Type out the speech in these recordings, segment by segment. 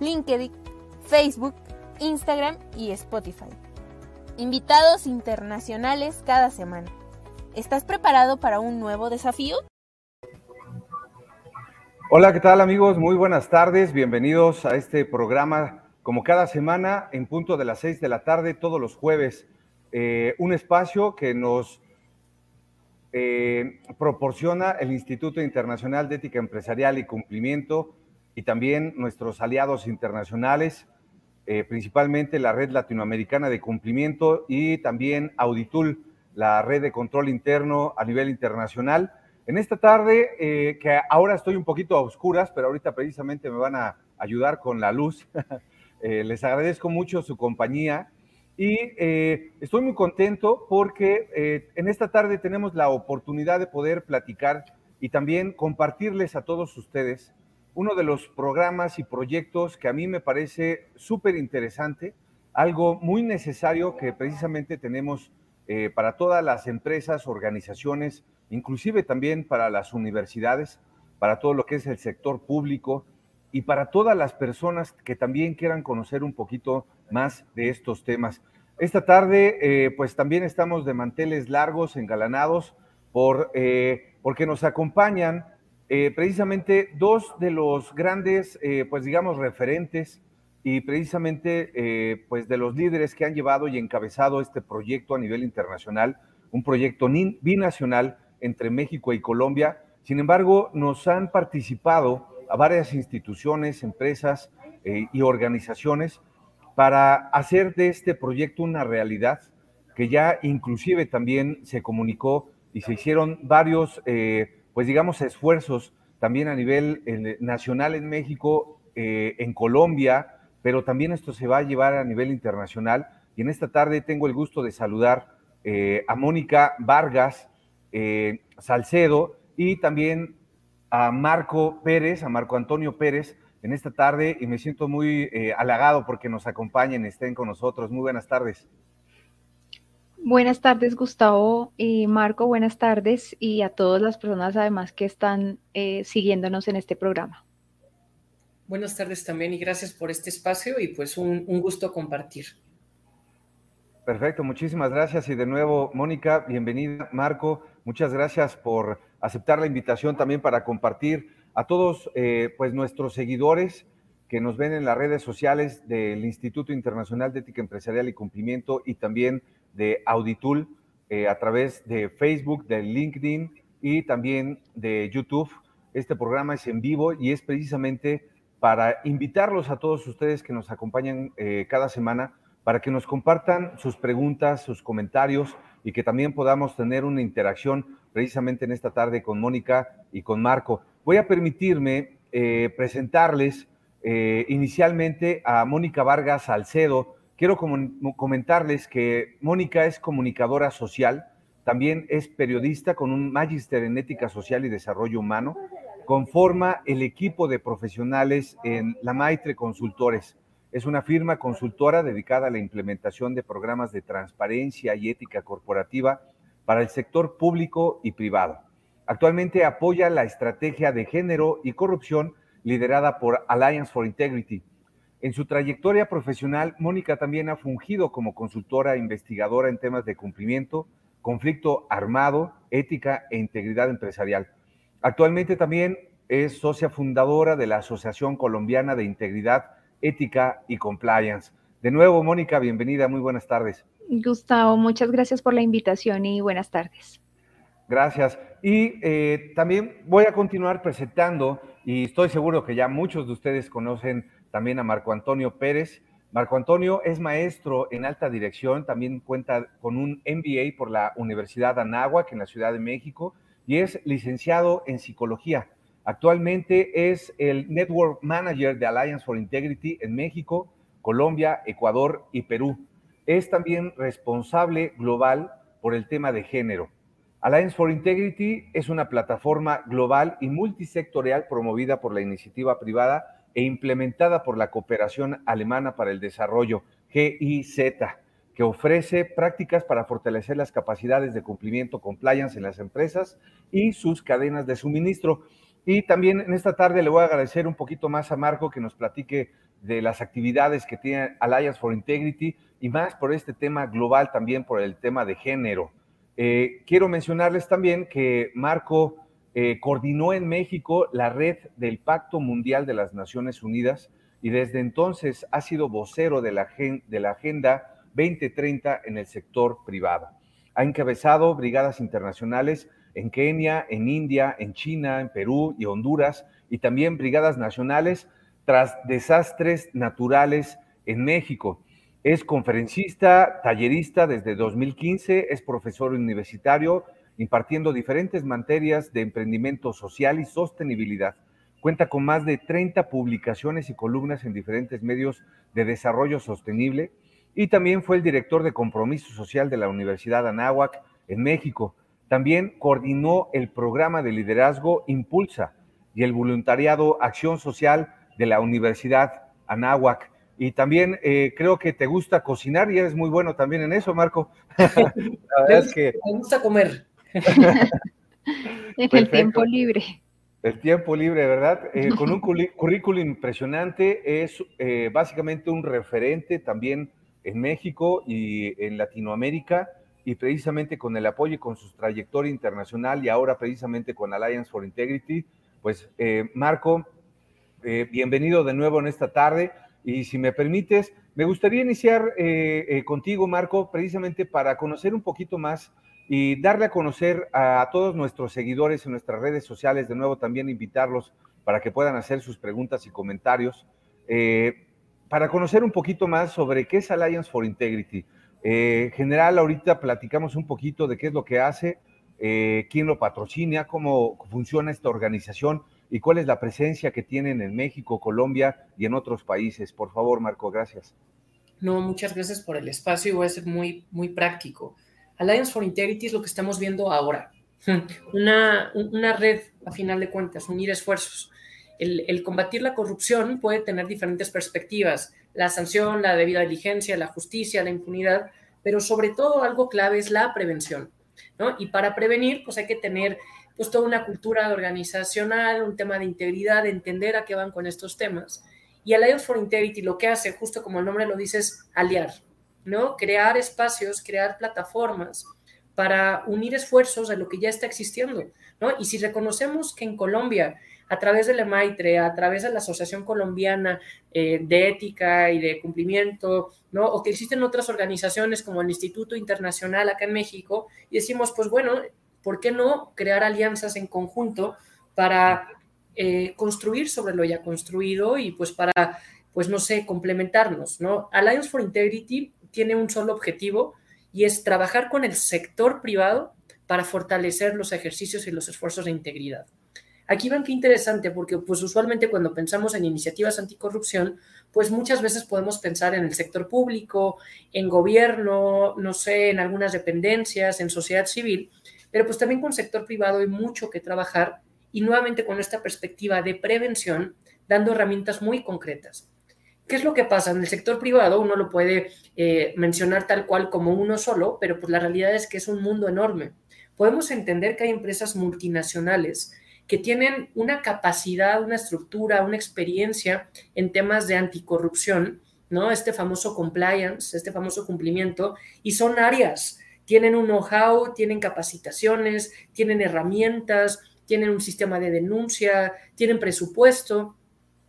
LinkedIn, Facebook, Instagram y Spotify. Invitados internacionales cada semana. ¿Estás preparado para un nuevo desafío? Hola, ¿qué tal amigos? Muy buenas tardes. Bienvenidos a este programa como cada semana en punto de las 6 de la tarde todos los jueves. Eh, un espacio que nos eh, proporciona el Instituto Internacional de Ética Empresarial y Cumplimiento y también nuestros aliados internacionales eh, principalmente la red latinoamericana de cumplimiento y también Auditul, la red de control interno a nivel internacional. En esta tarde, eh, que ahora estoy un poquito a oscuras, pero ahorita precisamente me van a ayudar con la luz, eh, les agradezco mucho su compañía y estoy muy contento porque en esta tarde tenemos la oportunidad de poder platicar y también compartirles a todos ustedes uno de los programas y proyectos que a mí me parece súper interesante, algo muy necesario que precisamente tenemos eh, para todas las empresas, organizaciones, inclusive también para las universidades, para todo lo que es el sector público y para todas las personas que también quieran conocer un poquito más de estos temas. Esta tarde, eh, pues también estamos de manteles largos, engalanados, por, eh, porque nos acompañan eh, precisamente dos de los grandes, eh, pues digamos, referentes y precisamente eh, pues de los líderes que han llevado y encabezado este proyecto a nivel internacional, un proyecto binacional entre México y Colombia. Sin embargo, nos han participado a varias instituciones, empresas y organizaciones para hacer de este proyecto una realidad que ya inclusive también se comunicó y se hicieron varios pues digamos, esfuerzos también a nivel eh, nacional en México, eh, en Colombia, pero también esto se va a llevar a nivel internacional. Y en esta tarde tengo el gusto de saludar eh, a Mónica Vargas Salcedo y también a Marco Pérez, a Marco Antonio Pérez, en esta tarde y me siento muy halagado porque nos acompañen, estén con nosotros. Muy buenas tardes. Buenas tardes, Gustavo y Marco. Buenas tardes y a todas las personas además que están eh, siguiéndonos en este programa. Buenas tardes también y gracias por este espacio y pues un, gusto compartir. Perfecto, muchísimas gracias y de nuevo, Mónica, bienvenida. Marco, muchas gracias por aceptar la invitación también para compartir a todos eh, pues nuestros seguidores que nos ven en las redes sociales del Instituto Internacional de Ética Empresarial y Cumplimiento y también de Auditul eh, a través de Facebook, de LinkedIn y también de YouTube. Este programa es en vivo y es precisamente para invitarlos a todos ustedes que nos acompañan eh, cada semana para que nos compartan sus preguntas, sus comentarios y que también podamos tener una interacción precisamente en esta tarde con Mónica y con Marco. Voy a permitirme eh, presentarles inicialmente a Mónica Vargas Salcedo, Quiero comentarles que Mónica es comunicadora social, también es periodista con un magíster en ética social y desarrollo humano. Conforma el equipo de profesionales en La Maitre Consultores. Es una firma consultora dedicada a la implementación de programas de transparencia y ética corporativa para el sector público y privado. Actualmente apoya la estrategia de género y corrupción liderada por Alliance for Integrity, en su trayectoria profesional, Mónica también ha fungido como consultora e investigadora en temas de cumplimiento, conflicto armado, ética e integridad empresarial. Actualmente también es socia fundadora de la Asociación Colombiana de Integridad, Ética y Compliance. De nuevo, Mónica, bienvenida, muy buenas tardes. Gustavo, muchas gracias por la invitación y buenas tardes. Gracias. Y eh, también voy a continuar presentando, y estoy seguro que ya muchos de ustedes conocen también a Marco Antonio Pérez. Marco Antonio es maestro en alta dirección, también cuenta con un MBA por la Universidad Anáhuac en la Ciudad de México y es licenciado en psicología. Actualmente es el Network Manager de Alliance for Integrity en México, Colombia, Ecuador y Perú. Es también responsable global por el tema de género. Alliance for Integrity es una plataforma global y multisectorial promovida por la iniciativa privada e implementada por la Cooperación Alemana para el Desarrollo, GIZ, que ofrece prácticas para fortalecer las capacidades de cumplimiento compliance en las empresas y sus cadenas de suministro. Y también en esta tarde le voy a agradecer un poquito más a Marco que nos platique de las actividades que tiene Alliance for Integrity y más por este tema global también por el tema de género. Eh, quiero mencionarles también que Marco eh, coordinó en México la red del Pacto Mundial de las Naciones Unidas y desde entonces ha sido vocero de la, de la Agenda 2030 en el sector privado. Ha encabezado brigadas internacionales en Kenia, en India, en China, en Perú y Honduras, y también brigadas nacionales tras desastres naturales en México. Es conferencista, tallerista desde 2015, es profesor universitario impartiendo diferentes materias de emprendimiento social y sostenibilidad. Cuenta con más de 30 publicaciones y columnas en diferentes medios de desarrollo sostenible y también fue el director de compromiso social de la Universidad Anáhuac en México. También coordinó el programa de liderazgo Impulsa y el voluntariado Acción Social de la Universidad Anáhuac. Y también eh, creo que te gusta cocinar y eres muy bueno también en eso, Marco. la verdad es que... Me gusta comer. en el tiempo libre. El tiempo libre, ¿verdad? Eh, con un currículum impresionante, es eh, básicamente un referente también en México y en Latinoamérica, y precisamente con el apoyo y con su trayectoria internacional y ahora precisamente con Alliance for Integrity, pues Marco, bienvenido de nuevo en esta tarde. Y si me permites, me gustaría iniciar eh, eh, contigo, Marco, precisamente para conocer un poquito más y darle a conocer a, todos nuestros seguidores en nuestras redes sociales, de nuevo también invitarlos para que puedan hacer sus preguntas y comentarios, eh, para conocer un poquito más sobre qué es Alliance for Integrity. en general, ahorita platicamos un poquito de qué es lo que hace, quién lo patrocina, cómo funciona esta organización, y cuál es la presencia que tienen en México, Colombia y en otros países. Por favor, Marco, gracias. No, muchas gracias por el espacio y voy a ser muy, muy práctico. Alliance for Integrity es lo que estamos viendo ahora. Una, una red, a final de cuentas, unir esfuerzos. El, el, combatir la corrupción puede tener diferentes perspectivas, la sanción, la debida diligencia, la justicia, la impunidad, pero sobre todo algo clave es la prevención. ¿no? Y para prevenir, pues hay que tener pues toda una cultura organizacional, un tema de integridad, de entender a qué van con estos temas. Y Alliance for Integrity lo que hace, justo como el nombre lo dice, es aliar, ¿no? Crear espacios, crear plataformas para unir esfuerzos a lo que ya está existiendo, ¿no? Y si reconocemos que en Colombia, a través del EMAITRE, a través de la Asociación Colombiana eh, de Ética y de Cumplimiento, ¿no? O que existen otras organizaciones como el Instituto Internacional acá en México, y decimos, pues bueno, ¿por qué no crear alianzas en conjunto para eh, construir sobre lo ya construido y pues para, pues no sé, complementarnos, ¿no? Alliance for Integrity tiene un solo objetivo y es trabajar con el sector privado para fortalecer los ejercicios y los esfuerzos de integridad. Aquí van qué interesante, porque pues usualmente cuando pensamos en iniciativas anticorrupción, pues muchas veces podemos pensar en el sector público, en gobierno, no sé, en algunas dependencias, en sociedad civil, pero pues también con sector privado hay mucho que trabajar y nuevamente con esta perspectiva de prevención, dando herramientas muy concretas. ¿Qué es lo que pasa? En el sector privado uno lo puede eh, mencionar tal cual como uno solo, pero pues la realidad es que es un mundo enorme. Podemos entender que hay empresas multinacionales que tienen una capacidad, una estructura, una experiencia en temas de anticorrupción, ¿no? Este famoso compliance, este famoso cumplimiento, y son áreas tienen un know-how, tienen capacitaciones, tienen herramientas, tienen un sistema de denuncia, tienen presupuesto,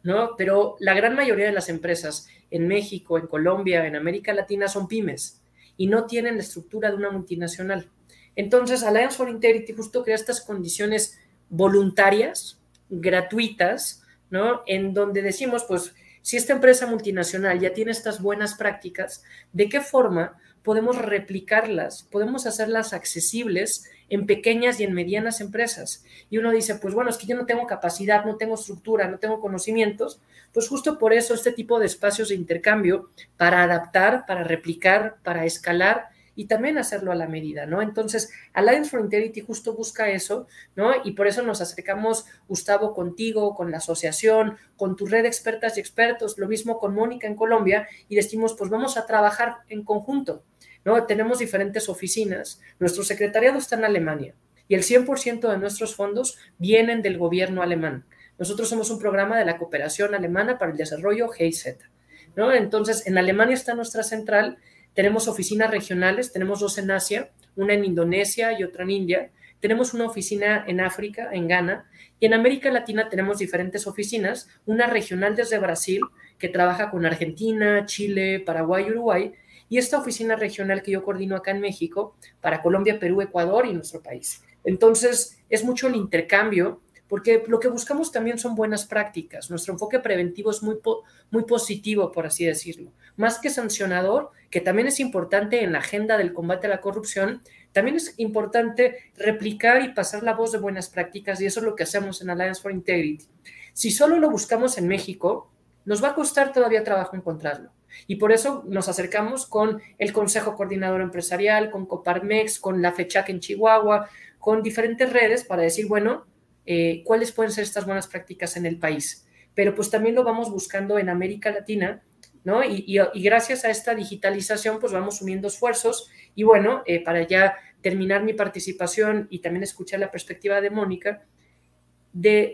¿no? Pero la gran mayoría de las empresas en México, en Colombia, en América Latina son pymes y no tienen la estructura de una multinacional. Entonces, Alliance for Integrity justo crea estas condiciones voluntarias, gratuitas, ¿no? En donde decimos, pues, si esta empresa multinacional ya tiene estas buenas prácticas, ¿de qué forma podemos replicarlas? Podemos hacerlas accesibles en pequeñas y en medianas empresas. Y uno dice, pues bueno, es que yo no tengo capacidad, no tengo estructura, no tengo conocimientos. Pues justo por eso este tipo de espacios de intercambio para adaptar, para replicar, para escalar y también hacerlo a la medida, ¿no? Entonces, Alliance for Integrity justo busca eso, ¿no? Y por eso nos acercamos, Gustavo, contigo, con la asociación, con tu red de expertas y expertos, lo mismo con Mónica en Colombia, y decimos, pues vamos a trabajar en conjunto, ¿no? Tenemos diferentes oficinas, nuestro secretariado está en Alemania y el 100% de nuestros fondos vienen del gobierno alemán. Nosotros somos un programa de la cooperación alemana para el desarrollo GIZ, ¿no? Entonces, en Alemania está nuestra central tenemos oficinas regionales, tenemos dos en Asia, una en Indonesia y otra en India. Tenemos una oficina en África, en Ghana, y en América Latina tenemos diferentes oficinas, una regional desde Brasil, que trabaja con Argentina, Chile, Paraguay, Uruguay, y esta oficina regional que yo coordino acá en México para Colombia, Perú, Ecuador y nuestro país. Entonces, es mucho el intercambio porque lo que buscamos también son buenas prácticas. Nuestro enfoque preventivo es muy, positivo, por así decirlo. Más que sancionador, que también es importante en la agenda del combate a la corrupción, también es importante replicar y pasar la voz de buenas prácticas y eso es lo que hacemos en Alliance for Integrity. Si solo lo buscamos en México, nos va a costar todavía trabajo encontrarlo. Y por eso nos acercamos con el Consejo Coordinador Empresarial, con Coparmex, con la FECHAC en Chihuahua, con diferentes redes para decir, bueno, eh, cuáles pueden ser estas buenas prácticas en el país. Pero pues también lo vamos buscando en América Latina, ¿no? Y, gracias a esta digitalización, pues vamos uniendo esfuerzos. Y bueno, eh, para ya terminar mi participación y también escuchar la perspectiva de Mónica,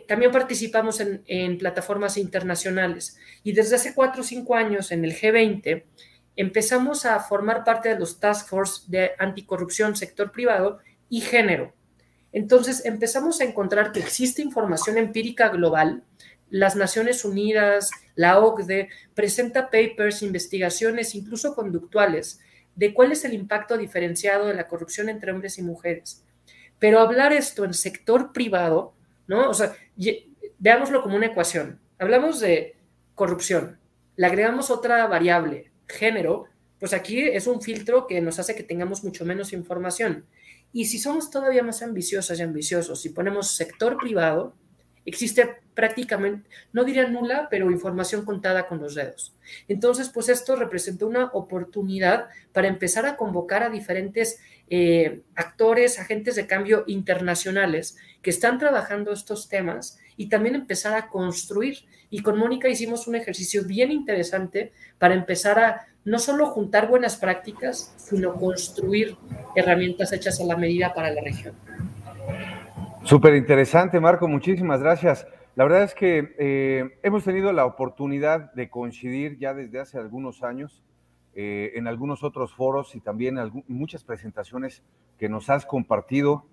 también participamos en, en, plataformas internacionales y desde hace cuatro o cinco años en el G20 empezamos a formar parte de los Task Force de Anticorrupción Sector Privado y Género. Entonces empezamos a encontrar que existe información empírica global. Las Naciones Unidas, la OCDE, presenta papers, investigaciones, incluso conductuales, de cuál es el impacto diferenciado de la corrupción entre hombres y mujeres. Pero hablar esto en sector privado, ¿no? O sea, veámoslo como una ecuación. Hablamos de corrupción, le agregamos otra variable, género, pues aquí es un filtro que nos hace que tengamos mucho menos información. Y si somos todavía más ambiciosas y ambiciosos, si ponemos sector privado, existe prácticamente, no diría nula, pero información contada con los dedos. Entonces, pues esto representa una oportunidad para empezar a convocar a diferentes eh, actores, agentes de cambio internacionales que están trabajando estos temas y también empezar a construir. Y con Mónica hicimos un ejercicio bien interesante para empezar a no solo juntar buenas prácticas, sino construir herramientas hechas a la medida para la región. Súper interesante, Marco, muchísimas gracias. La verdad es que eh, hemos tenido la oportunidad de coincidir ya desde hace algunos años eh, en algunos otros foros y también en muchas presentaciones que nos has compartido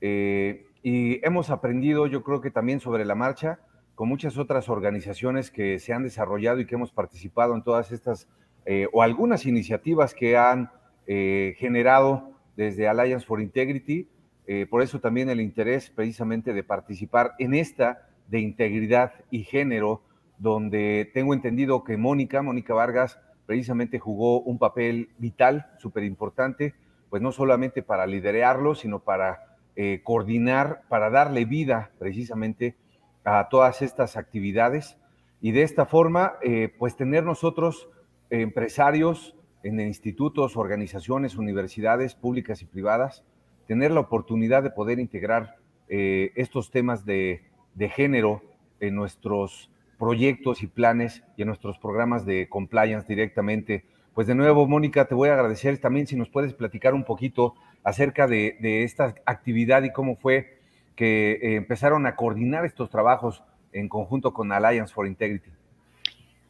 eh, y hemos aprendido, yo creo que también sobre la marcha, con muchas otras organizaciones que se han desarrollado y que hemos participado en todas estas eh, o algunas iniciativas que han eh, generado desde Alliance for Integrity. Eh, por eso también el interés precisamente de participar en esta de integridad y género, donde tengo entendido que Mónica, Mónica Vargas, precisamente jugó un papel vital, súper importante, pues no solamente para liderarlo, sino para coordinar, para darle vida precisamente a todas estas actividades y de esta forma, pues tener nosotros empresarios en institutos, organizaciones, universidades públicas y privadas, tener la oportunidad de poder integrar eh, estos temas de, de, género en nuestros proyectos y planes y en nuestros programas de compliance directamente. Pues de nuevo, Mónica, te voy a agradecer también si nos puedes platicar un poquito acerca de, esta actividad y cómo fue que eh, empezaron a coordinar estos trabajos en conjunto con Alliance for Integrity.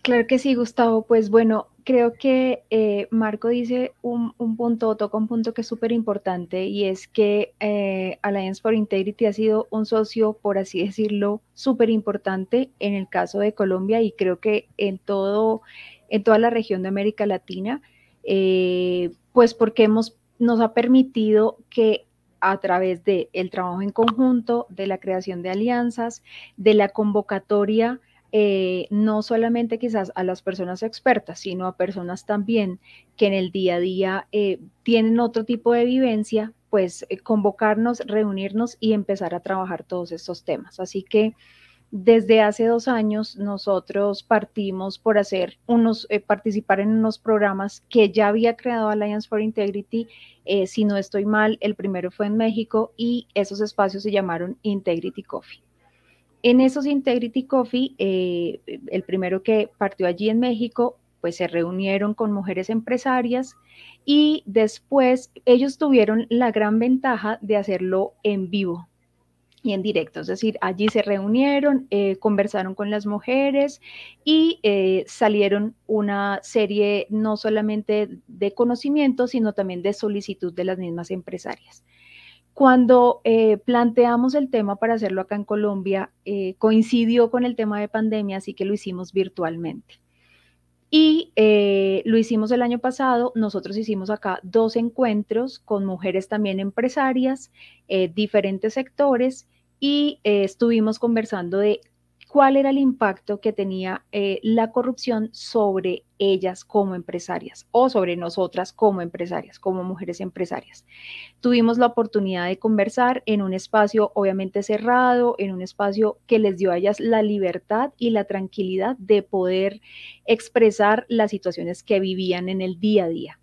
Claro que sí, Gustavo. Pues bueno, creo que eh, Marco dice un, punto, toca un punto que es súper importante y es que eh, Alliance for Integrity ha sido un socio, por así decirlo, súper importante en el caso de Colombia y creo que en, todo, en toda la región de América Latina, pues porque hemos, nos ha permitido que a través del el trabajo en conjunto, de la creación de alianzas, de la convocatoria eh, no solamente quizás a las personas expertas, sino a personas también que en el día a día eh, tienen otro tipo de vivencia, pues eh, convocarnos, reunirnos y empezar a trabajar todos estos temas. Así que desde hace dos años nosotros partimos por hacer unos, participar en unos programas que ya había creado Alliance for Integrity. si no estoy mal, el primero fue en México y esos espacios se llamaron Integrity Coffee. En esos Integrity Coffee, eh, el primero que partió allí en México, pues se reunieron con mujeres empresarias y después ellos tuvieron la gran ventaja de hacerlo en vivo y en directo, es decir, allí se reunieron, eh, conversaron con las mujeres y eh, salieron una serie no solamente de conocimiento, sino también de solicitud de las mismas empresarias. Cuando eh, planteamos el tema para hacerlo acá en Colombia, coincidió con el tema de pandemia, así que lo hicimos virtualmente. Y lo hicimos el año pasado, nosotros hicimos acá dos encuentros con mujeres también empresarias, diferentes sectores, y estuvimos conversando de cuál era el impacto que tenía eh, la corrupción sobre ellas como empresarias o sobre nosotras como empresarias, como mujeres empresarias. Tuvimos la oportunidad de conversar en un espacio obviamente cerrado, en un espacio que les dio a ellas la libertad y la tranquilidad de poder expresar las situaciones que vivían en el día a día.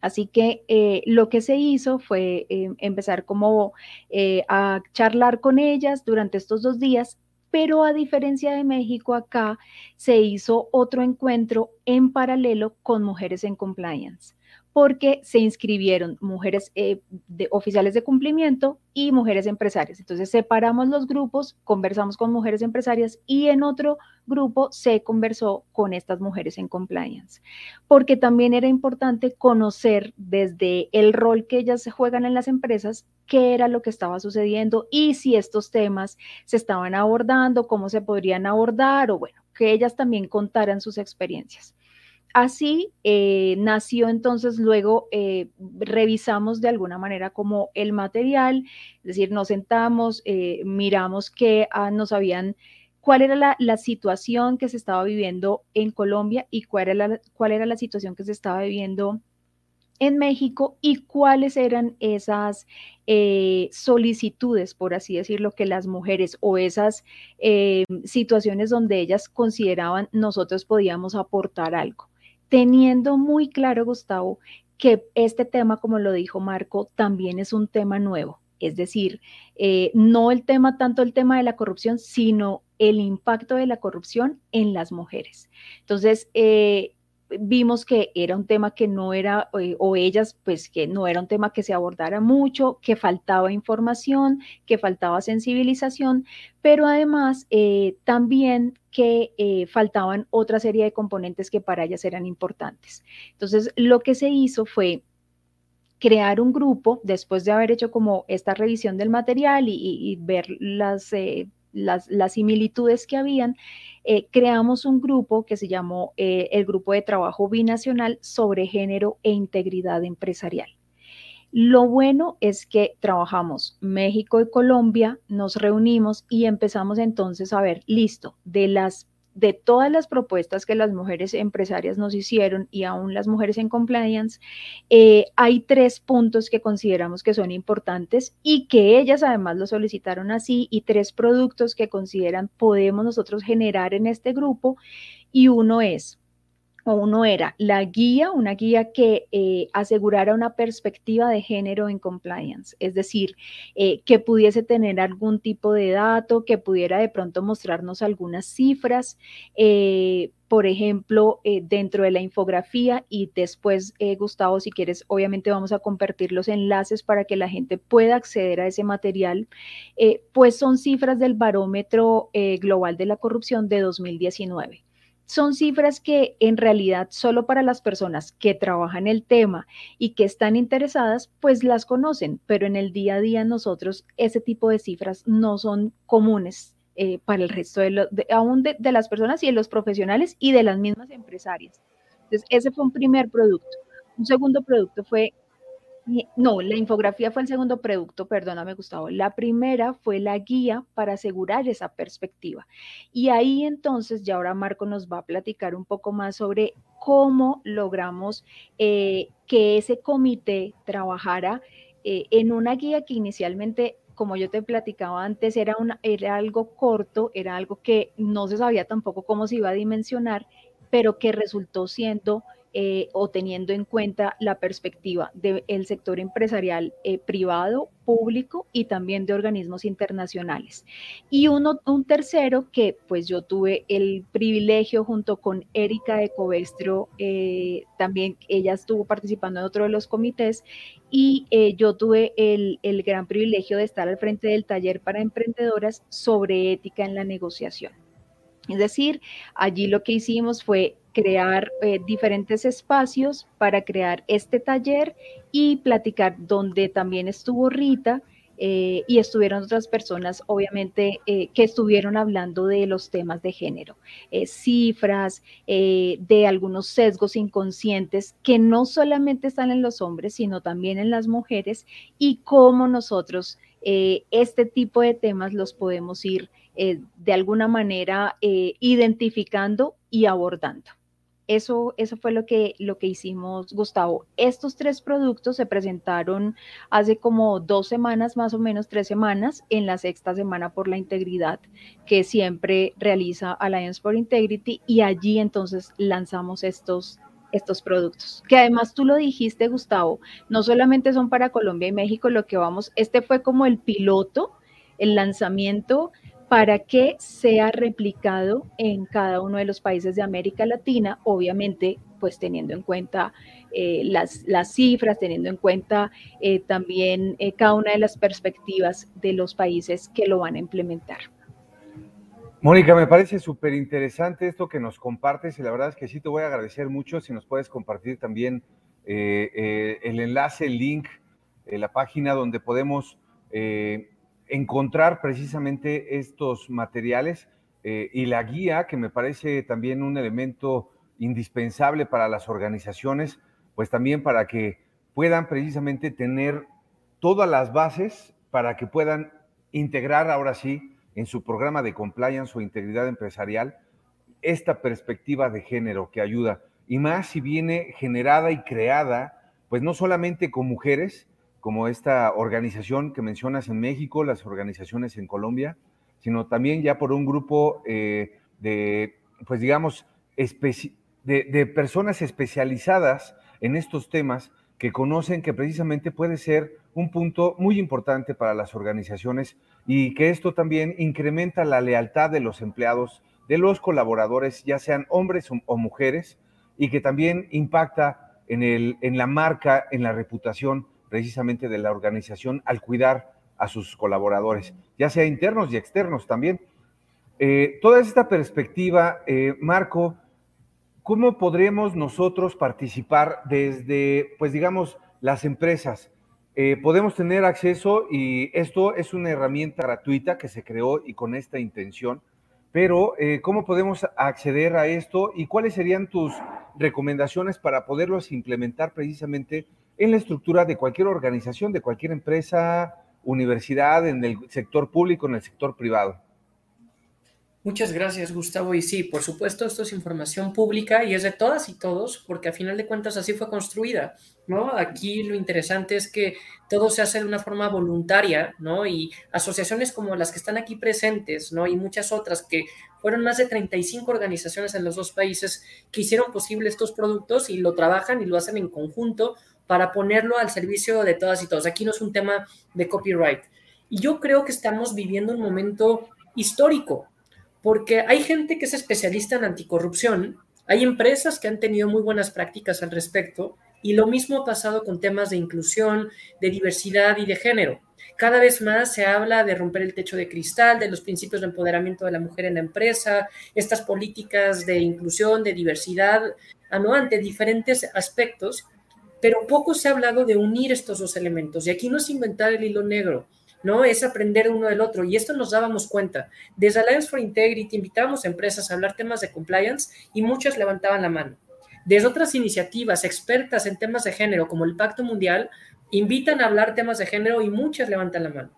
Así que eh, lo que se hizo fue eh, empezar como a charlar con ellas durante estos dos días pero a diferencia de México, acá se hizo otro encuentro en paralelo con mujeres en compliance porque se inscribieron mujeres eh, de, oficiales de cumplimiento y mujeres empresarias. Entonces separamos los grupos, conversamos con mujeres empresarias y en otro grupo se conversó con estas mujeres en compliance, porque también era importante conocer desde el rol que ellas juegan en las empresas, qué era lo que estaba sucediendo y si estos temas se estaban abordando, cómo se podrían abordar o bueno, que ellas también contaran sus experiencias. Así eh, nació entonces luego, eh, revisamos de alguna manera como el material, es decir, nos sentamos, eh, miramos que ah, nos habían, cuál era la, situación que se estaba viviendo en Colombia y cuál era la, cuál era la situación que se estaba viviendo en México y cuáles eran esas solicitudes, por así decirlo, que las mujeres o esas situaciones donde ellas consideraban nosotros podíamos aportar algo teniendo muy claro, Gustavo, que este tema, como lo dijo Marco, también es un tema nuevo. Es decir, eh, no el tema, tanto el tema de la corrupción, sino el impacto de la corrupción en las mujeres. Entonces, eh, vimos que era un tema que no era, eh, o ellas, pues que no era un tema que se abordara mucho, que faltaba información, que faltaba sensibilización, pero además eh, también que eh, faltaban otra serie de componentes que para ellas eran importantes. Entonces, lo que se hizo fue crear un grupo después de haber hecho como esta revisión del material y, ver las, las, similitudes que habían eh, creamos un grupo que se llamó eh, el Grupo de Trabajo Binacional sobre Género e Integridad Empresarial. Lo bueno es que trabajamos México y Colombia, nos reunimos y empezamos entonces a ver, listo, de las de todas las propuestas que las mujeres empresarias nos hicieron y aún las mujeres en compliance, eh, hay tres puntos que consideramos que son importantes y que ellas además lo solicitaron así y tres productos que consideran podemos nosotros generar en este grupo. Y uno es uno era la guía, una guía que eh, asegurara una perspectiva de género en compliance, es decir, eh, que pudiese tener algún tipo de dato, que pudiera de pronto mostrarnos algunas cifras, eh, por ejemplo, dentro de la infografía y después, Gustavo, si quieres, obviamente vamos a compartir los enlaces para que la gente pueda acceder a ese material, pues son cifras del barómetro global de la corrupción de 2019 son cifras que en realidad solo para las personas que trabajan el tema y que están interesadas, pues las conocen, pero en el día a día nosotros ese tipo de cifras no son comunes eh, para el resto de, aún de, las personas y de los profesionales y de las mismas empresarias. Entonces, ese fue un primer producto. Un segundo producto fue No, la infografía fue el segundo producto, perdóname Gustavo. La primera fue la guía para asegurar esa perspectiva. Y ahí entonces, ya ahora Marco nos va a platicar un poco más sobre cómo logramos eh, que ese comité trabajara eh, en una guía que inicialmente como yo te platicaba antes, era, una, era algo corto, era algo que no se sabía tampoco cómo se iba a dimensionar, pero que resultó siendo eh, o teniendo en cuenta la perspectiva del sector empresarial eh, privado, público y también de organismos internacionales. Y uno, un tercero que pues yo tuve el privilegio junto con Erika de Covestro, eh, también ella estuvo participando en otro de los comités y yo tuve el, el gran privilegio de estar al frente del taller para emprendedoras sobre ética en la negociación. Es decir, allí lo que hicimos fue crear eh, diferentes espacios para crear este taller y platicar donde también estuvo Rita eh, y estuvieron otras personas, obviamente, eh, que estuvieron hablando de los temas de género, cifras, de algunos sesgos inconscientes que no solamente están en los hombres, sino también en las mujeres y cómo nosotros este tipo de temas los podemos ir de alguna manera identificando y abordando. Eso, eso fue lo que, lo que hicimos, Gustavo. Estos tres productos se presentaron hace como dos semanas, más o menos tres semanas, en la sexta semana por la integridad que siempre realiza Alliance for Integrity y allí entonces lanzamos estos estos productos, que además tú lo dijiste, Gustavo, no solamente son para Colombia y México, lo que vamos, este fue como el piloto, el lanzamiento para que sea replicado en cada uno de los países de América Latina, obviamente pues teniendo en cuenta eh, las, cifras, teniendo en cuenta eh, también eh, cada una de las perspectivas de los países que lo van a implementar. Mónica, me parece súper interesante esto que nos compartes y la verdad es que sí te voy a agradecer mucho si nos puedes compartir también el enlace, el link, la página donde podemos encontrar precisamente estos materiales eh, y la guía, que me parece también un elemento indispensable para las organizaciones, pues también para que puedan precisamente tener todas las bases para que puedan integrar ahora sí en su programa de compliance o integridad empresarial esta perspectiva de género que ayuda. Y más si viene generada y creada, pues no solamente con mujeres, como esta organización que mencionas en México, las organizaciones en Colombia, sino también ya por un grupo eh, de, pues digamos, de, personas especializadas en estos temas que conocen que precisamente puede ser un punto muy importante para las organizaciones y que esto también incrementa la lealtad de los empleados, de los colaboradores, ya sean hombres o, mujeres, y que también impacta en, el, en la marca, en la reputación precisamente de la organización al cuidar a sus colaboradores, ya sea internos y externos también. Eh, toda esta perspectiva, eh, Marco, ¿cómo podremos nosotros participar desde, pues digamos, las empresas? Eh, podemos tener acceso y esto es una herramienta gratuita que se creó y con esta intención, pero ¿cómo podemos acceder a esto y cuáles serían tus recomendaciones para poderlos implementar precisamente en la estructura de cualquier organización, de cualquier empresa, universidad, en el sector público, en el sector privado. Muchas gracias, Gustavo. Y sí, por supuesto, esto es información pública y es de todas y todos, porque a final de cuentas así fue construida, ¿no? Aquí lo interesante es que todo se hace de una forma voluntaria, ¿no? Y asociaciones como las que están aquí presentes, ¿no? Y muchas otras que fueron más de 35 organizaciones en los dos países que hicieron posible estos productos y lo trabajan y lo hacen en conjunto para ponerlo al servicio de todas y todos. Aquí no es un tema de copyright. Y yo creo que estamos viviendo un momento histórico, porque hay gente que es especialista en anticorrupción, hay empresas que han tenido muy buenas prácticas al respecto, y lo mismo ha pasado con temas de inclusión, de diversidad y de género. Cada vez más se habla de romper el techo de cristal, de los principios de empoderamiento de la mujer en la empresa, estas políticas de inclusión, de diversidad, ante diferentes aspectos pero poco se ha hablado de unir estos dos elementos. Y aquí no es inventar el hilo negro, ¿no? Es aprender uno del otro. Y esto nos dábamos cuenta. Desde Alliance for Integrity invitábamos a empresas a hablar temas de compliance y muchas levantaban la mano. Desde otras iniciativas expertas en temas de género, como el Pacto Mundial, invitan a hablar temas de género y muchas levantan la mano.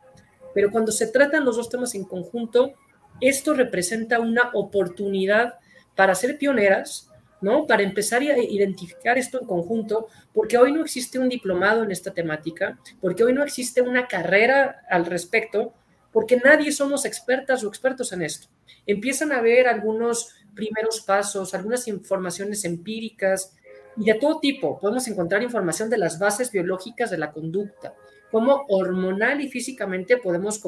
Pero cuando se tratan los dos temas en conjunto, esto representa una oportunidad para ser pioneras, ¿no? Para empezar a identificar esto en conjunto, porque hoy no existe un diplomado en esta temática, porque hoy no existe una carrera al respecto, porque nadie somos expertas o expertos en esto. Empiezan a ver algunos primeros pasos, algunas informaciones empíricas y de todo tipo. Podemos encontrar información de las bases biológicas de la conducta, cómo hormonal y físicamente podemos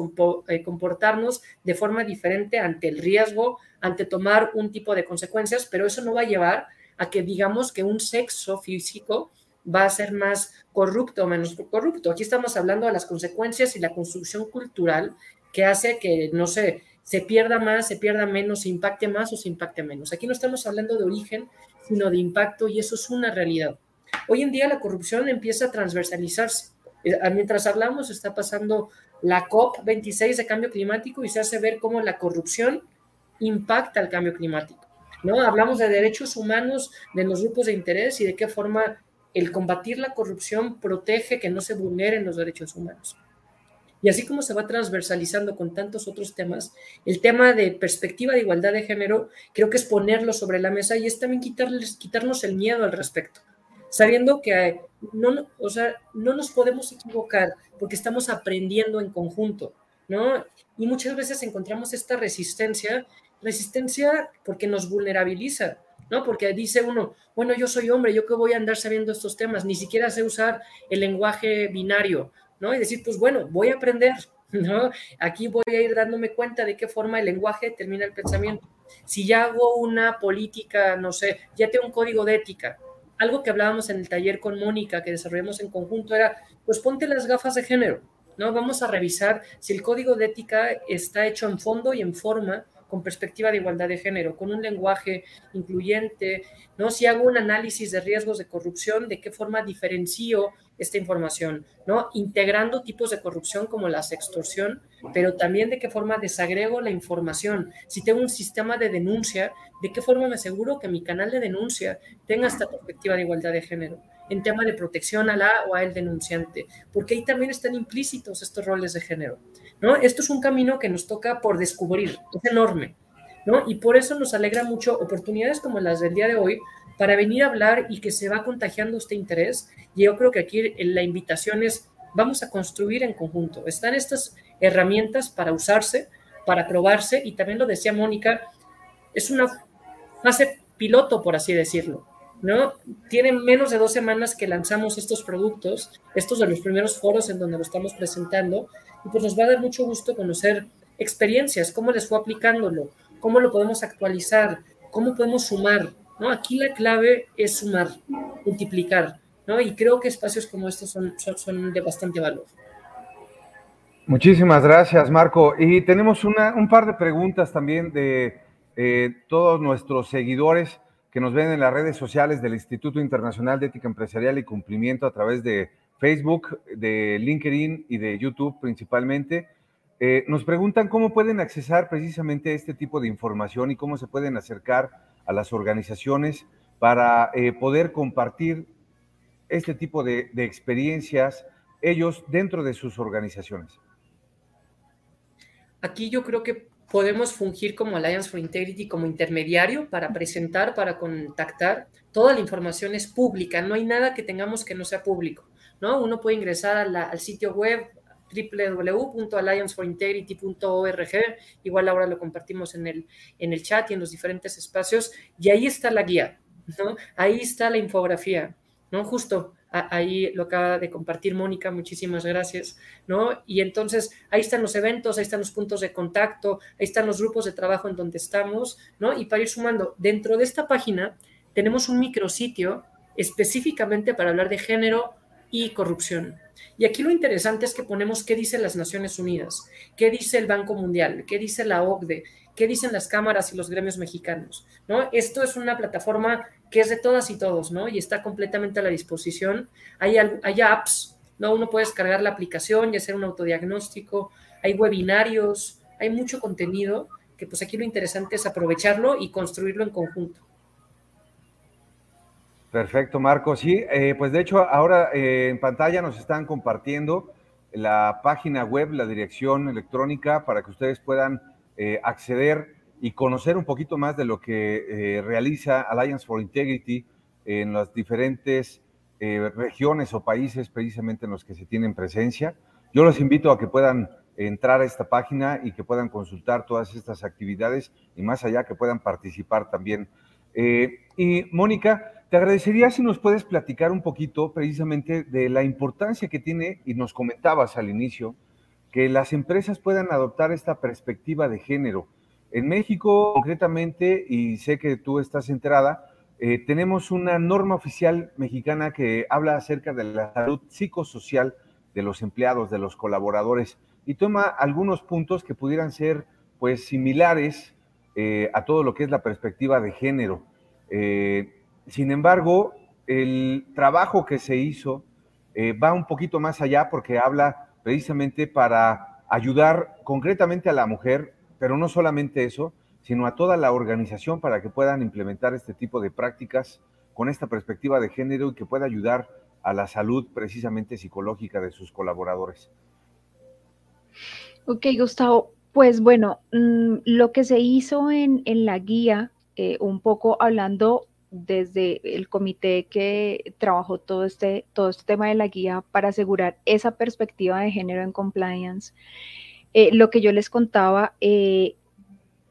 eh, comportarnos de forma diferente ante el riesgo, ante tomar un tipo de consecuencias, pero eso no va a llevar a que digamos que un sexo físico va a ser más corrupto o menos corrupto. Aquí estamos hablando de las consecuencias y la construcción cultural que hace que, no sé, se pierda más, se pierda menos, se impacte más o se impacte menos. Aquí no estamos hablando de origen, sino de impacto y eso es una realidad. Hoy en día la corrupción empieza a transversalizarse. Eh, mientras hablamos, está pasando la COP26 de cambio climático y se hace ver cómo la corrupción impacta el cambio climático. ¿no? Hablamos de derechos humanos de los grupos de interés y de qué forma el combatir la corrupción protege que no se vulneren los derechos humanos. Y así como se va transversalizando con tantos otros temas, el tema de perspectiva de igualdad de género creo que es ponerlo sobre la mesa y es también quitarles, quitarnos el miedo al respecto, sabiendo que no, o sea, no nos podemos equivocar porque estamos aprendiendo en conjunto, ¿no? Y muchas veces encontramos esta resistencia, resistencia porque nos vulnerabiliza, ¿no? Porque dice uno, bueno, yo soy hombre, yo que voy a andar sabiendo estos temas, ni siquiera sé usar el lenguaje binario, ¿no? Y decir, pues bueno, voy a aprender, ¿no? Aquí voy a ir dándome cuenta de qué forma el lenguaje termina el pensamiento. Si ya hago una política, no sé, ya tengo un código de ética, algo que hablábamos en el taller con Mónica, que desarrollamos en conjunto, era, pues ponte las gafas de género, ¿no? Vamos a revisar si el código de ética está hecho en fondo y en forma con perspectiva de igualdad de género, con un lenguaje incluyente, ¿no? Si hago un análisis de riesgos de corrupción, de qué forma diferencio esta información, ¿no? Integrando tipos de corrupción como la extorsión, pero también de qué forma desagrego la información. Si tengo un sistema de denuncia, de qué forma me aseguro que mi canal de denuncia tenga esta perspectiva de igualdad de género en tema de protección a la o al denunciante, porque ahí también están implícitos estos roles de género, ¿no? Esto es un camino que nos toca por descubrir, es enorme, ¿no? Y por eso nos alegra mucho oportunidades como las del día de hoy, para venir a hablar y que se va contagiando este interés. Y yo creo que aquí la invitación es, vamos a construir en conjunto. Están estas herramientas para usarse, para probarse, y también lo decía Mónica, es una fase piloto, por así decirlo. ¿no? Tienen menos de dos semanas que lanzamos estos productos, estos de los primeros foros en donde lo estamos presentando, y pues nos va a dar mucho gusto conocer experiencias, cómo les fue aplicándolo, cómo lo podemos actualizar, cómo podemos sumar, ¿no? Aquí la clave es sumar, multiplicar, ¿no? Y creo que espacios como estos son, son, de bastante valor. Muchísimas gracias, Marco. Y tenemos una, un par de preguntas también de eh, todos nuestros seguidores que nos ven en las redes sociales del Instituto Internacional de Ética Empresarial y Cumplimiento a través de Facebook, de LinkedIn y de YouTube principalmente. Eh, nos preguntan cómo pueden accesar precisamente este tipo de información y cómo se pueden acercar a las organizaciones para eh, poder compartir este tipo de, experiencias ellos dentro de sus organizaciones? Aquí yo creo que podemos fungir como Alliance for Integrity, como intermediario para presentar, para contactar. Toda la información es pública, no hay nada que tengamos que no sea público. ¿no? Uno puede ingresar al sitio web www.allianceforintegrity.org, igual ahora lo compartimos en el, en el chat y en los diferentes espacios, y ahí está la guía, ¿no? Ahí está la infografía, ¿no? Justo ahí lo acaba de compartir Mónica, muchísimas gracias, ¿no? Y entonces ahí están los eventos, ahí están los puntos de contacto, ahí están los grupos de trabajo en donde estamos, ¿no? Y para ir sumando, dentro de esta página tenemos un micrositio específicamente para hablar de género y corrupción, y aquí lo interesante es que ponemos qué dicen las Naciones Unidas, qué dice el Banco Mundial, qué dice la OCDE, qué dicen las cámaras y los gremios mexicanos, ¿no? Esto es una plataforma que es de todas y todos, ¿no? Y está completamente a la disposición. Hay, hay apps, ¿no? Uno puede descargar la aplicación y hacer un autodiagnóstico, hay webinarios, hay mucho contenido que pues aquí lo interesante es aprovecharlo y construirlo en conjunto. Perfecto, Marco. Sí, eh, pues de hecho ahora eh, en pantalla nos están compartiendo la página web, la dirección electrónica para que ustedes puedan eh, acceder y conocer un poquito más de lo que realiza Alliance for Integrity en las diferentes regiones o países precisamente en los que se tienen presencia. Yo los invito a que puedan entrar a esta página y que puedan consultar todas estas actividades y más allá que puedan participar también. y Mónica, te agradecería si nos puedes platicar un poquito precisamente de la importancia que tiene, y nos comentabas al inicio, que las empresas puedan adoptar esta perspectiva de género. En México, concretamente, y sé que tú estás enterada, eh, tenemos una norma oficial mexicana que habla acerca de la salud psicosocial de los empleados, de los colaboradores, y toma algunos puntos que pudieran ser pues similares eh, a todo lo que es la perspectiva de género. Eh, sin embargo, el trabajo que se hizo eh, va un poquito más allá porque habla precisamente para ayudar concretamente a la mujer, pero no solamente eso, sino a toda la organización para que puedan implementar este tipo de prácticas con esta perspectiva de género y que pueda ayudar a la salud precisamente psicológica de sus colaboradores. Ok, Gustavo. Pues bueno, mm, lo que se hizo en, la guía, eh, un poco hablando desde el comité que trabajó todo este, todo este tema de la guía para asegurar esa perspectiva de género en compliance. Eh, lo que yo les contaba, eh,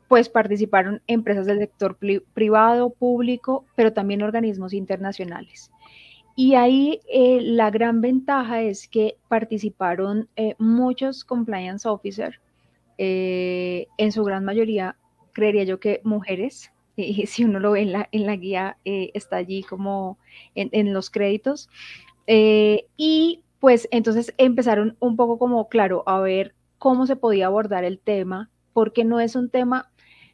pues participaron empresas del sector privado, público, pero también organismos internacionales. Y ahí eh, la gran ventaja es que participaron muchos compliance officers, en su gran mayoría, creería yo que mujeres, si uno lo ve en la, en la guía, eh, está allí como en, los créditos. Eh, y pues entonces empezaron un poco como, claro, a ver cómo se podía abordar el tema, porque no es un tema,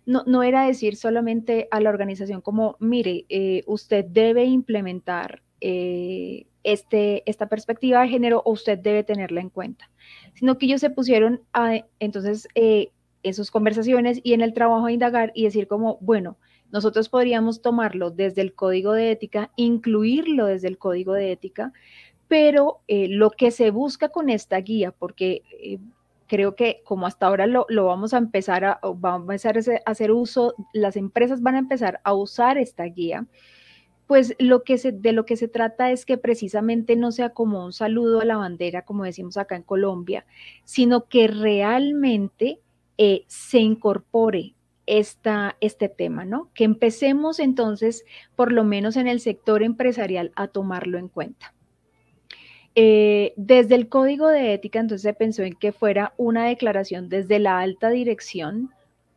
no, no era decir solamente a la organización como, mire, eh, usted debe implementar este, esta perspectiva de género o usted debe tenerla en cuenta, sino que ellos se pusieron a, entonces en sus conversaciones y en el trabajo a indagar y decir como, bueno, nosotros podríamos tomarlo desde el código de ética, incluirlo desde el código de ética, pero eh, lo que se busca con esta guía, porque eh, creo que como hasta ahora lo, vamos a empezar a, vamos a hacer uso, las empresas van a empezar a usar esta guía, pues lo que se, de lo que se trata es que precisamente no sea como un saludo a la bandera, como decimos acá en Colombia, sino que realmente eh, se incorpore esta, este tema, ¿no? Que empecemos entonces, por lo menos en el sector empresarial, a tomarlo en cuenta. Eh, desde el código de ética, entonces se pensó en que fuera una declaración desde la alta dirección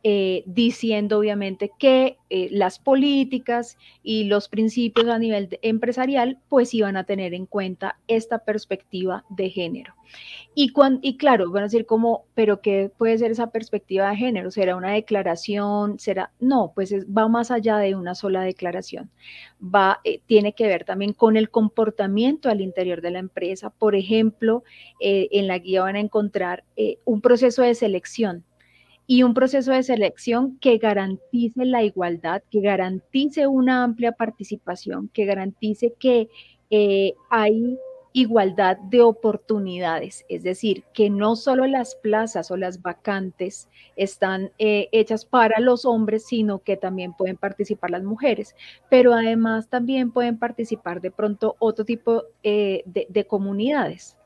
eh, diciendo obviamente que eh, las políticas y los principios a nivel empresarial pues iban a tener en cuenta esta perspectiva de género. Y, y claro, van a decir como, pero ¿qué puede ser esa perspectiva de género? ¿Será una declaración? ¿Será? No, pues va más allá de una sola declaración. Va, eh, tiene que ver también con el comportamiento al interior de la empresa. Por ejemplo, en la guía van a encontrar un proceso de selección y un proceso de selección que garantice la igualdad, que garantice una amplia participación, que garantice que eh, hay igualdad de oportunidades, es decir, que no solo las plazas o las vacantes están eh, hechas para los hombres, sino que también pueden participar las mujeres, pero además también pueden participar de pronto otro tipo eh, de, comunidades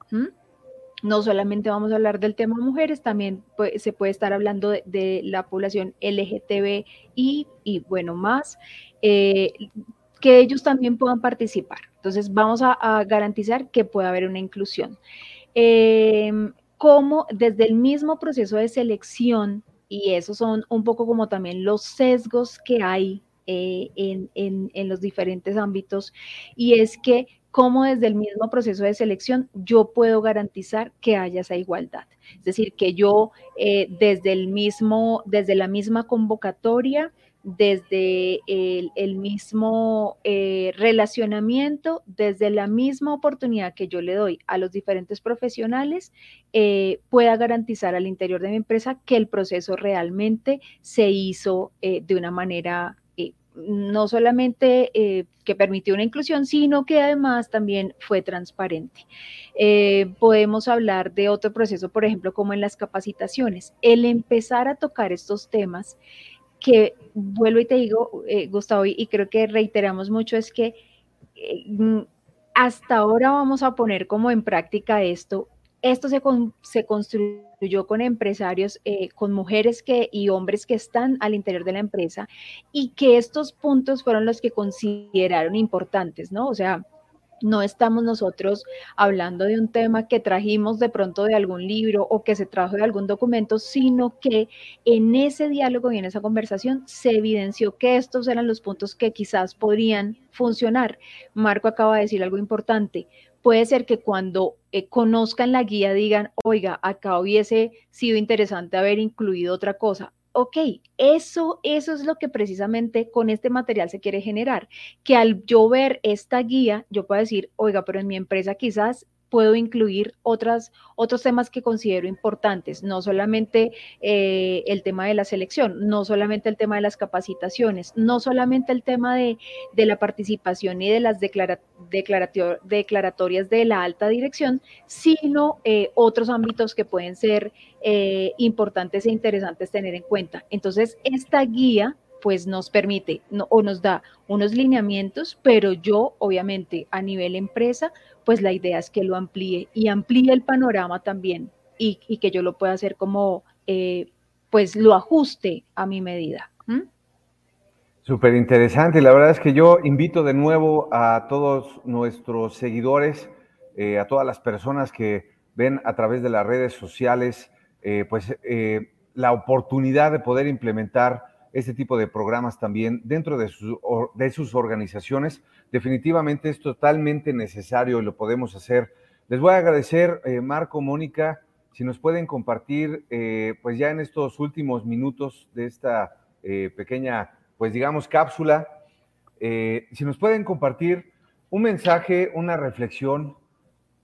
no solamente vamos a hablar del tema mujeres, también se puede estar hablando de, la población LGTB y, bueno, más, eh, que ellos también puedan participar. Entonces, vamos a, garantizar que pueda haber una inclusión. Em, como desde el mismo proceso de selección, y esos son un poco como también los sesgos que hay eh, en, en los diferentes ámbitos, y es que cómo desde el mismo proceso de selección yo puedo garantizar que haya esa igualdad. Es decir, que yo eh, desde el mismo, desde la misma convocatoria, desde el, mismo eh, relacionamiento, desde la misma oportunidad que yo le doy a los diferentes profesionales, eh, pueda garantizar al interior de mi empresa que el proceso realmente se hizo de una manera no solamente eh, que permitió una inclusión, sino que además también fue transparente. Eh, podemos hablar de otro proceso, por ejemplo, como en las capacitaciones. El empezar a tocar estos temas, que vuelvo y te digo, Gustavo, y creo que reiteramos mucho, es que hasta ahora vamos a poner como en práctica esto esto se, construyó con empresarios, eh, con mujeres y hombres que están al interior de la empresa y que estos puntos fueron los que consideraron importantes, ¿no? O sea, no estamos nosotros hablando de un tema que trajimos de pronto de algún libro o que se trajo de algún documento, sino que en ese diálogo y en esa conversación se evidenció que estos eran los puntos que quizás podrían funcionar. Marco acaba de decir algo importante puede ser que cuando eh, conozcan la guía digan, oiga, acá hubiese sido interesante haber incluido otra cosa. Ok, eso, eso es lo que precisamente con este material se quiere generar, que al yo ver esta guía, yo puedo decir, oiga, pero en mi empresa quizás puedo incluir otras, otros temas que considero importantes, no solamente eh, el tema de la selección, no solamente el tema de las capacitaciones, no solamente el tema de, la participación y de las declaratorias de la alta dirección, sino eh, otros ámbitos que pueden ser eh, importantes e interesantes tener en cuenta. Entonces, esta guía pues nos permite o nos da unos lineamientos, pero yo obviamente a nivel empresa pues la idea es que lo amplíe y amplíe el panorama también y, que yo lo pueda hacer como, eh, pues lo ajuste a mi medida. Súper interesante. La verdad es que yo invito de nuevo a todos nuestros seguidores, eh, a todas las personas que ven a través de las redes sociales, eh, pues la oportunidad de poder implementar este tipo de programas también dentro de sus, organizaciones. Definitivamente es totalmente necesario y lo podemos hacer. Les voy a agradecer, eh, Marco, Mónica, si nos pueden compartir, eh, pues ya en estos últimos minutos de esta eh, pequeña, pues digamos, cápsula, si nos pueden compartir un mensaje, una reflexión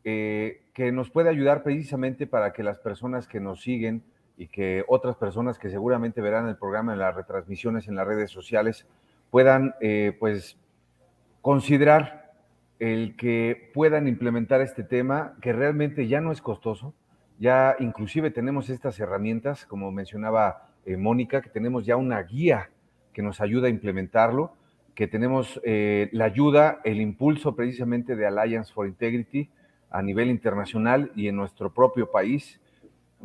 que nos puede ayudar precisamente para que las personas que nos siguen, y que otras personas que seguramente verán el programa en las retransmisiones en las redes sociales puedan eh, pues considerar el que puedan implementar este tema que realmente ya no es costoso, ya inclusive tenemos estas herramientas, como mencionaba eh, Mónica, que tenemos ya una guía que nos ayuda a implementarlo, que tenemos eh, la ayuda, el impulso precisamente de Alliance for Integrity a nivel internacional y en nuestro propio país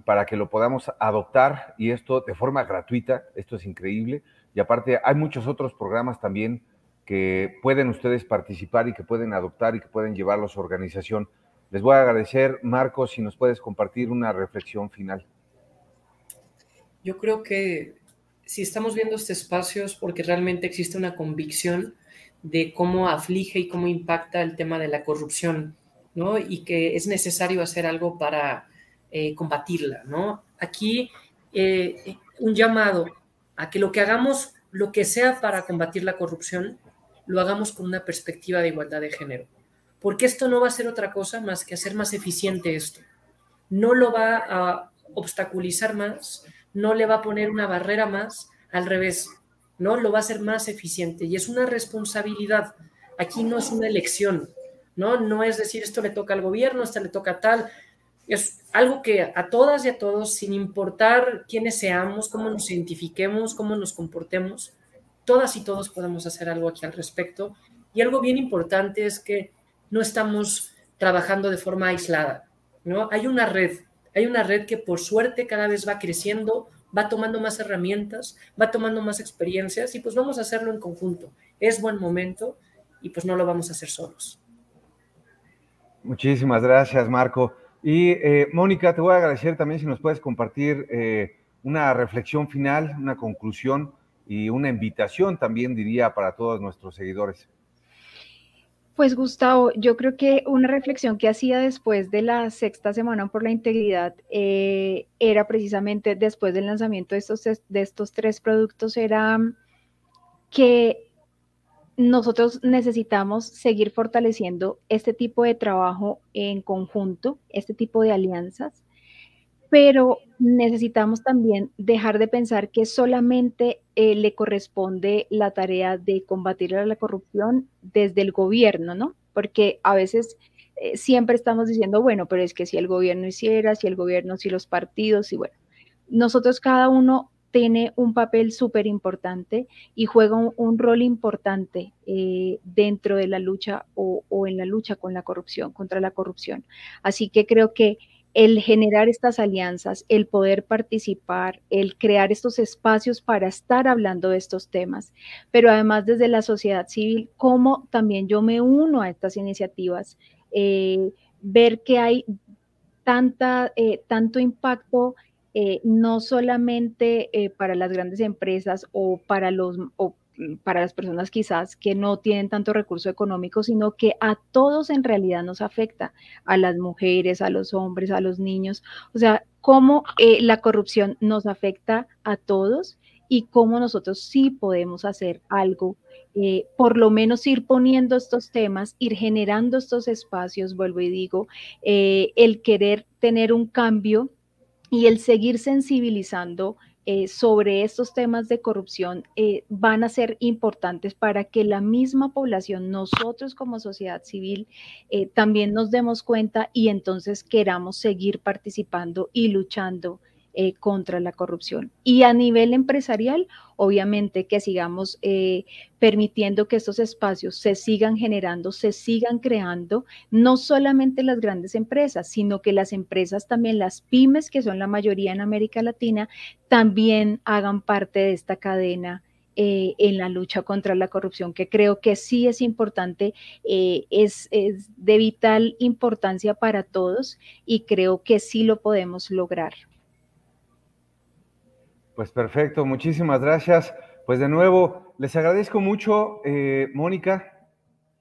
para que lo podamos adoptar y esto de forma gratuita, esto es increíble. Y aparte hay muchos otros programas también que pueden ustedes participar y que pueden adoptar y que pueden llevarlo a su organización. Les voy a agradecer, Marcos, si nos puedes compartir una reflexión final. Yo creo que si estamos viendo este espacio es porque realmente existe una convicción de cómo aflige y cómo impacta el tema de la corrupción, ¿no? Y que es necesario hacer algo para eh, combatirla, ¿no? Aquí eh, un llamado a que lo que hagamos, lo que sea para combatir la corrupción, lo hagamos con una perspectiva de igualdad de género. Porque esto no va a ser otra cosa más que hacer más eficiente esto. No lo va a obstaculizar más, no le va a poner una barrera más, al revés, ¿no? Lo va a hacer más eficiente y es una responsabilidad. Aquí no es una elección, ¿no? No es decir esto le toca al gobierno, esto le toca tal, es algo que a todas y a todos, sin importar quiénes seamos, cómo nos identifiquemos, cómo nos comportemos, todas y todos podemos hacer algo aquí al respecto. Y algo bien importante es que no estamos trabajando de forma aislada, ¿no? Hay una red, hay una red que por suerte cada vez va creciendo, va tomando más herramientas, va tomando más experiencias y pues vamos a hacerlo en conjunto. Es buen momento y pues no lo vamos a hacer solos. Muchísimas gracias, Marco. Y eh, Mónica, te voy a agradecer también si nos puedes compartir eh, una reflexión final, una conclusión y una invitación también, diría, para todos nuestros seguidores. Pues Gustavo, yo creo que una reflexión que hacía después de la sexta semana por la integridad eh, era precisamente después del lanzamiento de estos, de estos tres productos, era que nosotros necesitamos seguir fortaleciendo este tipo de trabajo en conjunto, este tipo de alianzas, pero necesitamos también dejar de pensar que solamente eh, le corresponde la tarea de combatir la corrupción desde el gobierno, ¿no? Porque a veces eh, siempre estamos diciendo, bueno, pero es que si el gobierno hiciera, si el gobierno, si los partidos, y bueno, nosotros cada uno tiene un papel súper importante y juega un, rol importante eh, dentro de la lucha o, en la lucha con la corrupción, contra la corrupción. Así que creo que el generar estas alianzas, el poder participar, el crear estos espacios para estar hablando de estos temas, pero además desde la sociedad civil, cómo también yo me uno a estas iniciativas, eh, ver que hay tanta, eh, tanto impacto eh, no solamente para las grandes empresas o para los Mm, para las personas quizás que no tienen tanto recurso económico, sino que a todos en realidad nos afecta, a las mujeres, a los hombres, a los niños. O sea, cómo eh, la corrupción nos afecta a todos y cómo nosotros sí podemos hacer algo, eh, por lo menos ir poniendo estos temas, ir generando estos espacios, vuelvo y digo, eh, el querer tener un cambio y el seguir sensibilizando eh, sobre estos temas de corrupción eh, van a ser importantes para que la misma población, nosotros como sociedad civil, eh, también nos demos cuenta y entonces queramos seguir participando y luchando eh, contra la corrupción. Y a nivel empresarial, obviamente que sigamos eh, permitiendo que estos espacios se sigan generando, se sigan creando, no solamente las grandes empresas, sino que las empresas también, las pymes, que son la mayoría en América Latina, también hagan parte de esta cadena. Eh, en la lucha contra la corrupción, que creo que sí es importante, es, es de vital importancia para todos y creo que sí lo podemos lograr. Pues perfecto, muchísimas gracias. Pues de nuevo, les agradezco mucho, eh, Mónica,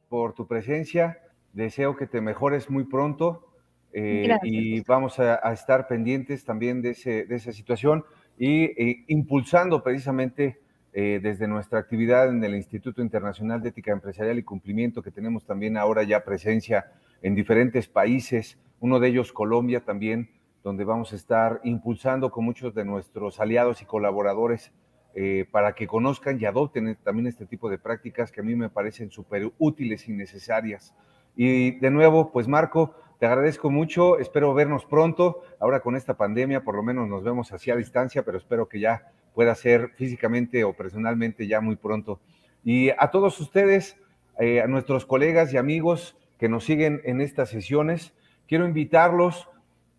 por tu presencia. Deseo que te mejores muy pronto eh, y vamos a, estar pendientes también de, esa situación y e, impulsando precisamente eh, desde nuestra actividad en el Instituto Internacional de Ética Empresarial y Cumplimiento, que tenemos también ahora ya presencia en diferentes países, uno de ellos Colombia también, donde vamos a estar impulsando con muchos de nuestros aliados y colaboradores eh, para que conozcan y adopten también este tipo de prácticas que a mí me parecen súper útiles y necesarias. Y de nuevo, pues Marco, te agradezco mucho, espero vernos pronto. Ahora con esta pandemia, por lo menos nos vemos así a distancia, pero espero que ya pueda ser físicamente o personalmente ya muy pronto. Y a todos ustedes, eh, a nuestros colegas y amigos que nos siguen en estas sesiones, quiero invitarlos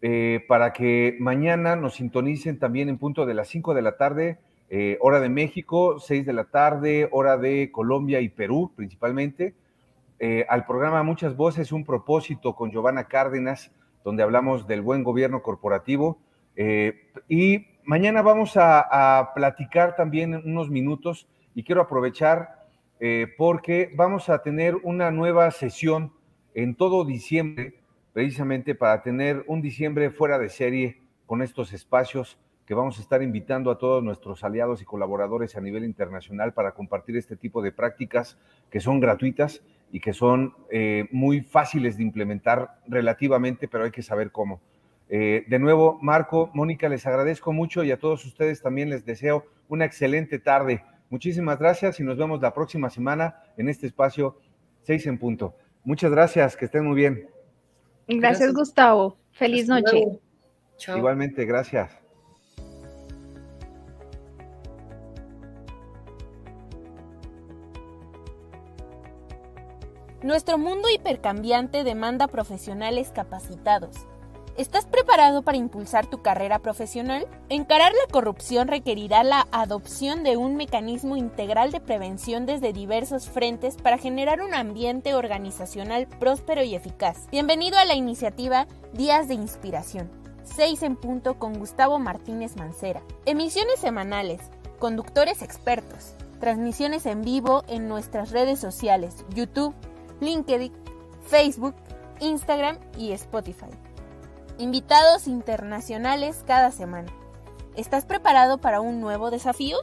eh, para que mañana nos sintonicen también en punto de las 5 de la tarde, eh, hora de México, 6 de la tarde, hora de Colombia y Perú principalmente, eh, al programa Muchas Voces, un propósito con Giovanna Cárdenas, donde hablamos del buen gobierno corporativo. y mañana vamos a, a, platicar también unos minutos y quiero aprovechar porque vamos a tener una nueva sesión en todo diciembre precisamente para tener un diciembre fuera de serie con estos espacios que vamos a estar invitando a todos nuestros aliados y colaboradores a nivel internacional para compartir este tipo de prácticas que son gratuitas y que son eh, muy fáciles de implementar relativamente, pero hay que saber cómo. Eh, de nuevo, Marco, Mónica, les agradezco mucho y a todos ustedes también les deseo una excelente tarde. Muchísimas gracias y nos vemos la próxima semana en este espacio 6 en punto. Muchas gracias, que estén muy bien. Gracias, Gustavo. Feliz noche. Igualmente, gracias. Nuestro mundo hipercambiante demanda profesionales capacitados ¿Estás preparado para impulsar tu carrera profesional? Encarar la corrupción requerirá la adopción de un mecanismo integral de prevención desde diversos frentes para generar un ambiente organizacional próspero y eficaz. Bienvenido a la iniciativa Días de Inspiración. 6 en punto con Gustavo Martínez Mancera. Emisiones semanales, conductores expertos, transmisiones en vivo en nuestras redes sociales, YouTube, LinkedIn, Facebook, Instagram y Spotify. Invitados internacionales cada semana. ¿Estás preparado para un nuevo desafío?